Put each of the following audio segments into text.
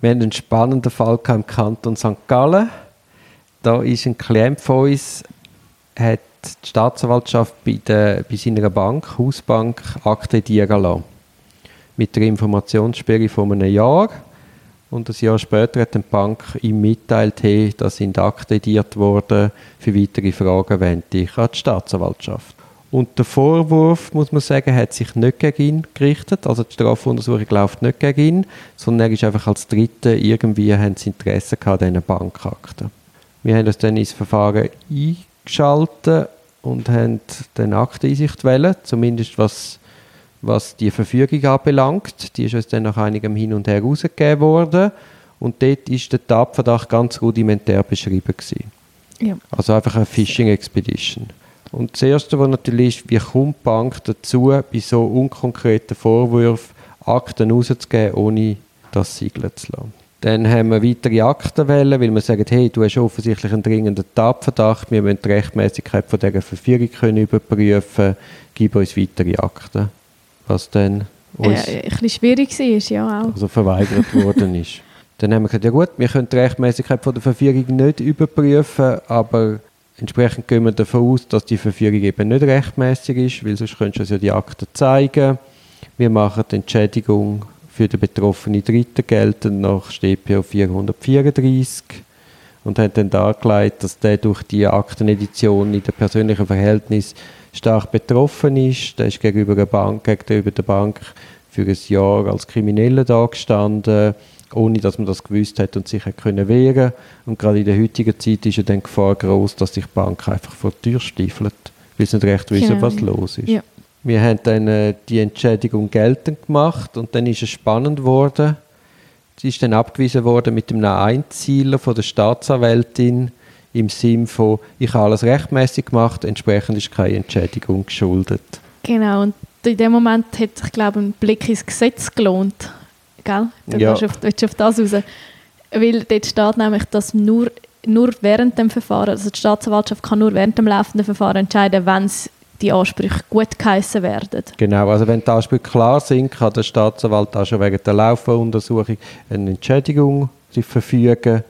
Wir haben einen spannenden Fall im Kanton St. Gallen. Da ist ein Klient von uns, hat die Staatsanwaltschaft bei, der, bei seiner Bank, Hausbank, akkreditieren lassen. Mit der Informationssperre von einem Jahr. Und ein Jahr später hat die Bank ihm mitteilt, hey, da sind akkreditiert worden, für weitere Fragen wende ich an die Staatsanwaltschaft. Und der Vorwurf, muss man sagen, hat sich nicht gegen ihn gerichtet. Also die Strafuntersuchung läuft nicht gegen ihn, sondern er ist einfach als Dritter irgendwie haben sie Interesse gehabt an diesen Bankakten. Wir haben uns dann ins Verfahren eingeschaltet und haben den Akteneinsicht wählen, zumindest was, was die Verfügung anbelangt. Die ist uns dann nach einigem Hin und Her rausgegeben worden. Und dort ist der Tatverdacht ganz rudimentär beschrieben gewesen. Ja. Also einfach eine Phishing Expedition. Und das Erste, was natürlich ist, wie kommt die Bank dazu, bei so unkonkreten Vorwürfen Akten rauszugeben, ohne das siegeln zu lassen. Dann haben wir weitere Akten wählen, weil wir sagen, hey, du hast offensichtlich einen dringenden Tatverdacht, wir müssen die Rechtmäßigkeit von dieser Verfügung können überprüfen, gib uns weitere Akten. Was dann uns äh, ein bisschen schwierig war, ja auch. Also verweigert worden ist. Dann haben wir gesagt, ja gut, wir können die Rechtmäßigkeit von der Verfügung nicht überprüfen, aber Entsprechend gehen wir davon aus, dass die Verfügung eben nicht rechtmäßig ist, weil sonst könntest du ja die Akte zeigen. Wir machen die Entschädigung für den betroffenen Dritten geltend nach StPO 434 und haben dann dargelegt, dass der durch die Aktenedition in dem persönlichen Verhältnis stark betroffen ist. Der ist gegenüber der Bank, gegenüber der Bank für ein Jahr als Krimineller dagestanden ohne dass man das gewusst hat und sich hat können wehren Und gerade in der heutigen Zeit ist ja dann die Gefahr groß, dass sich die Bank einfach vor die Tür stiefelt, weil sie nicht recht wissen, genau. was los ist. Ja. Wir haben dann äh, die Entschädigung geltend gemacht und dann ist es spannend geworden. Sie ist dann abgewiesen worden mit einem Einzieler von der Staatsanwältin im Sinn von, ich habe alles rechtmäßig gemacht, entsprechend ist keine Entschädigung geschuldet. Genau, und in dem Moment hat sich, glaube ich, ein Blick ins Gesetz gelohnt gell? Du ja. auf, willst auf das raus. Weil dort steht nämlich, dass nur, nur während dem Verfahren, also die Staatsanwaltschaft kann nur während dem laufenden Verfahren entscheiden, wenn die Ansprüche gut geheissen werden. Genau, also wenn die Ansprüche klar sind, kann der Staatsanwalt auch schon wegen der laufenden Untersuchung eine Entschädigung verfügen.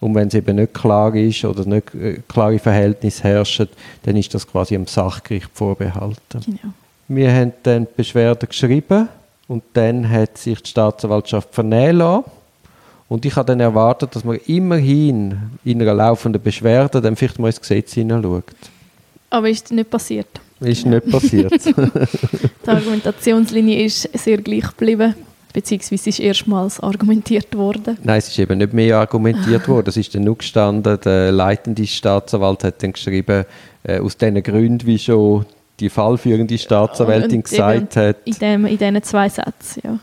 Und wenn es eben nicht klar ist oder nicht äh, klare Verhältnisse herrschen, dann ist das quasi dem Sachgericht vorbehalten. Genau. Wir haben dann die Beschwerde geschrieben und dann hat sich die Staatsanwaltschaft vernehmen lassen. Und ich habe dann erwartet, dass man immerhin in einer laufenden Beschwerde dann vielleicht mal ins Gesetz hineinschaut. Aber ist nicht passiert? Ist nicht passiert. die Argumentationslinie ist sehr gleich geblieben, beziehungsweise ist erstmals argumentiert worden. Nein, es ist eben nicht mehr argumentiert worden. Es ist dann nur gestanden, der leitende Staatsanwalt hat dann geschrieben, äh, aus diesen Gründen, wie schon die fallführende Staatsanwältin gesagt hat. In, dem, in diesen zwei Sätzen, ja.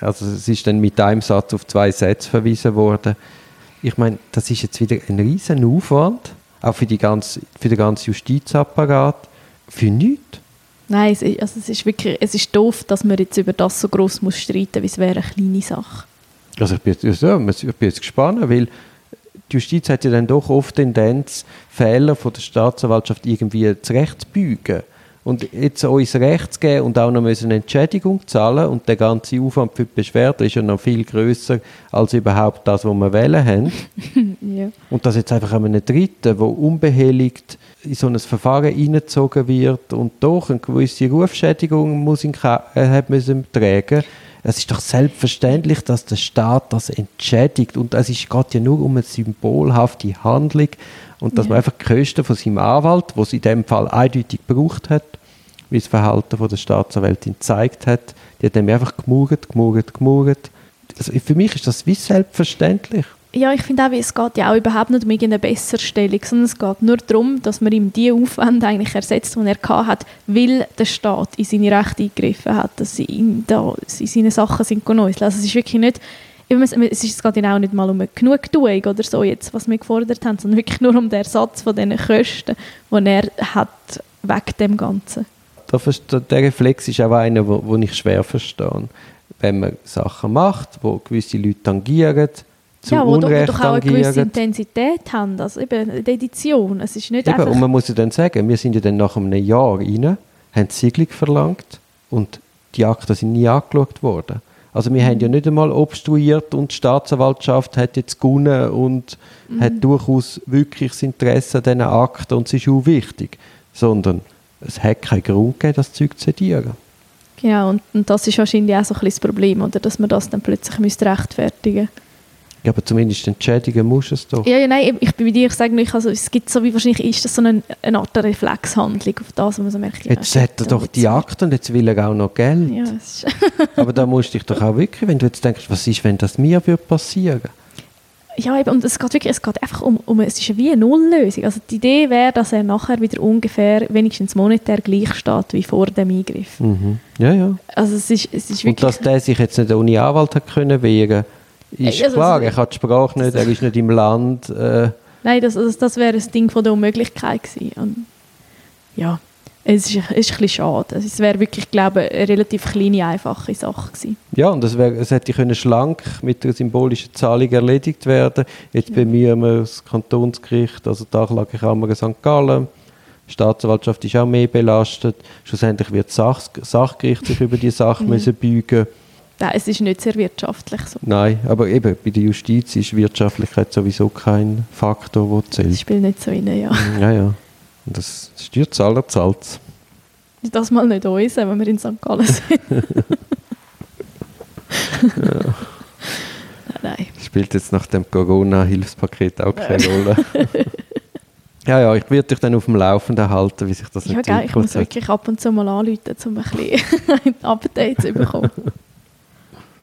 Also es ist dann mit einem Satz auf zwei Sätze verwiesen worden. Ich meine, das ist jetzt wieder ein riesen Aufwand, auch für, die ganze, für den ganzen Justizapparat, für nichts. Nein, es ist, also es ist wirklich, es ist doof, dass man jetzt über das so groß muss streiten, wie es wäre eine kleine Sache. Also ich bin, jetzt, ja, ich bin jetzt gespannt, weil die Justiz hat ja dann doch oft Tendenz, Fehler von der Staatsanwaltschaft irgendwie zurechtbügen. Und jetzt uns Recht geben und auch noch eine Entschädigung zahlen und der ganze Aufwand für die Beschwerde ist ja noch viel größer als überhaupt das, was wir wählen haben. ja. Und dass jetzt einfach einem Dritten, der unbehelligt in so ein Verfahren eingezogen wird und doch eine gewisse Rufschädigung muss in, äh, hat müssen tragen es ist doch selbstverständlich, dass der Staat das entschädigt und es geht ja nur um eine symbolhafte Handlung und dass ja. man einfach die Kosten von seinem Anwalt, wo es in dem Fall eindeutig gebraucht hat, wie das Verhalten der Staatsanwältin gezeigt hat. Die hat dann einfach gemurrt, gemurrt, gemurrt. Also für mich ist das wie selbstverständlich. Ja, ich finde auch, es geht ja auch überhaupt nicht um irgendeine Besserstellung, sondern es geht nur darum, dass man ihm die Aufwände eigentlich ersetzt, die er hat, weil der Staat in seine Rechte eingegriffen hat, dass sie ihn da in seine Sachen sind genäuselt. Also es ist wirklich nicht, es geht auch nicht mal um eine Genugtuung oder so jetzt, was wir gefordert haben, sondern wirklich nur um den Ersatz von diesen Kosten, die er hat, weg dem Ganzen der Reflex ist auch einer, wo, ich schwer verstehe. Wenn man Sachen macht, wo gewisse Leute tangieren, zu ja, wo Unrecht doch, doch auch eine gewisse Intensität haben, also eben die Edition. Es ist nicht eben, einfach... Und man muss ja dann sagen, wir sind ja dann nach einem Jahr rein, haben Siegelung verlangt und die Akten sind nie angeschaut worden. Also wir haben ja nicht einmal obstruiert und die Staatsanwaltschaft hat jetzt gewonnen und hat durchaus wirklich das Interesse an diesen Akten und es ist auch wichtig, sondern es hat keinen Grund gegeben, das Zeug zu zedieren. Genau, und, und das ist wahrscheinlich auch so ein bisschen das Problem, oder? dass man das dann plötzlich müsste rechtfertigen müsste. Ja, aber zumindest entschädigen muss es doch. Ja, ja, nein, ich bin bei dir, ich sage nicht, also es gibt so wie wahrscheinlich ist das so eine, eine Art Reflexhandlung auf das, wo man so merkt, ja, Jetzt hat er doch die Akte und jetzt will er auch noch Geld. Ja, Aber da musst du dich doch auch wirklich, wenn du jetzt denkst, was ist, wenn das mir würde passieren? Ja eben, und es geht wirklich, es geht einfach um, um es ist wie eine Nulllösung. Also die Idee wäre, dass er nachher wieder ungefähr wenigstens monetär gleich steht wie vor dem Eingriff. Mhm. Ja, ja. Also es ist, es ist Und wirklich... dass der sich jetzt nicht ohne Anwalt hat können wehren, ist Also, klar. also- Er hat die Sprache nicht, er ist nicht im Land. Äh, Nein, das, also das wäre ein Ding von der Unmöglichkeit gewesen. Und ja, es ist, ist ein bisschen schade. Es wäre wirklich, glaube ich, eine relativ kleine, einfache Sache gewesen. ja, und es, wär, es hätte können schlank mit einer symbolischen Zahlung erledigt werden. Jetzt bemühen wir das Kantonsgericht, also die Anklagekammer St. Gallen. Die Staatsanwaltschaft ist auch mehr belastet. Schlussendlich wird das Sach Sachgericht sich über die Sache Mhm. müssen beugen Nein, es ist nicht sehr wirtschaftlich so. Nein, aber eben, bei der Justiz ist Wirtschaftlichkeit sowieso kein Faktor, der Das zählt. spielt nicht so rein, ja. Ja, ja. Und das Steuerzahler zahlt es. Das mal nicht uns, wenn wir in St. Gallen sind. Nein, nein. Spielt jetzt nach dem Corona-Hilfspaket auch keine Rolle. ja, ja, ich werde dich dann auf dem Laufenden halten, wie sich das Ja, gell, ich muss entwickelt wirklich ab und zu mal anrufen, um ein bisschen ein Update zu bekommen.